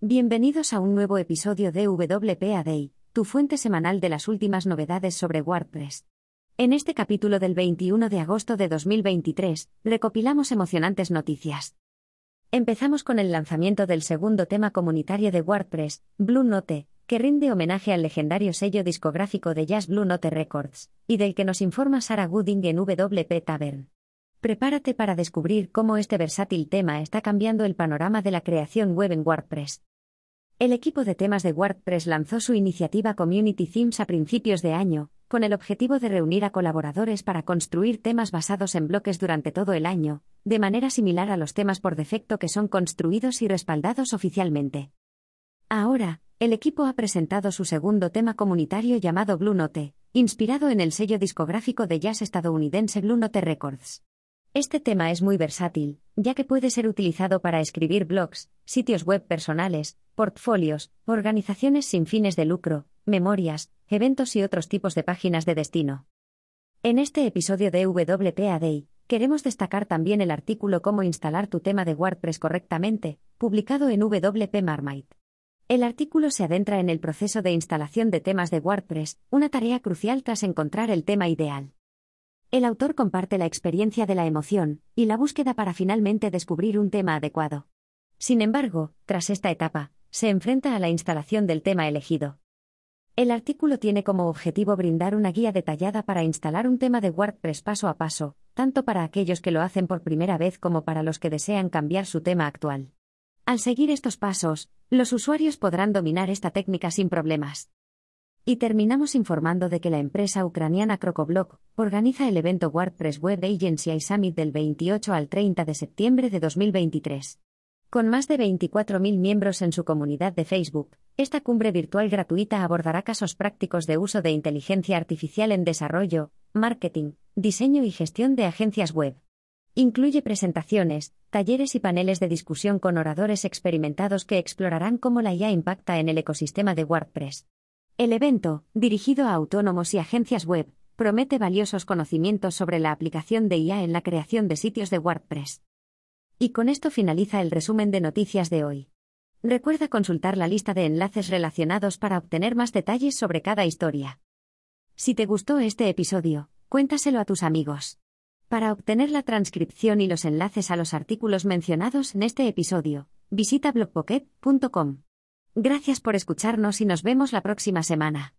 Bienvenidos a un nuevo episodio de WPA Day, tu fuente semanal de las últimas novedades sobre WordPress. En este capítulo del 21 de agosto de 2023, recopilamos emocionantes noticias. Empezamos con el lanzamiento del segundo tema comunitario de WordPress, Blue Note, que rinde homenaje al legendario sello discográfico de jazz Blue Note Records, y del que nos informa Sarah Gooding en WP Tavern. Prepárate para descubrir cómo este versátil tema está cambiando el panorama de la creación web en WordPress. El equipo de temas de WordPress lanzó su iniciativa Community Themes a principios de año, con el objetivo de reunir a colaboradores para construir temas basados en bloques durante todo el año, de manera similar a los temas por defecto que son construidos y respaldados oficialmente. Ahora, el equipo ha presentado su segundo tema comunitario llamado Blue Note, inspirado en el sello discográfico de jazz estadounidense Blue Note Records. Este tema es muy versátil, ya que puede ser utilizado para escribir blogs, sitios web personales, portfolios, organizaciones sin fines de lucro, memorias, eventos y otros tipos de páginas de destino. En este episodio de WPA Day, queremos destacar también el artículo Cómo instalar tu tema de WordPress correctamente, publicado en WP Marmite. El artículo se adentra en el proceso de instalación de temas de WordPress, una tarea crucial tras encontrar el tema ideal. El autor comparte la experiencia de la emoción y la búsqueda para finalmente descubrir un tema adecuado. Sin embargo, tras esta etapa, se enfrenta a la instalación del tema elegido. El artículo tiene como objetivo brindar una guía detallada para instalar un tema de WordPress paso a paso, tanto para aquellos que lo hacen por primera vez como para los que desean cambiar su tema actual. Al seguir estos pasos, los usuarios podrán dominar esta técnica sin problemas. Y terminamos informando de que la empresa ucraniana Crocoblock organiza el evento WordPress Web Agency Summit del 28 al 30 de septiembre de 2023. Con más de 24.000 miembros en su comunidad de Facebook, esta cumbre virtual gratuita abordará casos prácticos de uso de inteligencia artificial en desarrollo, marketing, diseño y gestión de agencias web. Incluye presentaciones, talleres y paneles de discusión con oradores experimentados que explorarán cómo la IA impacta en el ecosistema de WordPress. El evento, dirigido a autónomos y agencias web, promete valiosos conocimientos sobre la aplicación de IA en la creación de sitios de WordPress. Y con esto finaliza el resumen de noticias de hoy. Recuerda consultar la lista de enlaces relacionados para obtener más detalles sobre cada historia. Si te gustó este episodio, cuéntaselo a tus amigos. Para obtener la transcripción y los enlaces a los artículos mencionados en este episodio, visita blogpocket.com. Gracias por escucharnos y nos vemos la próxima semana.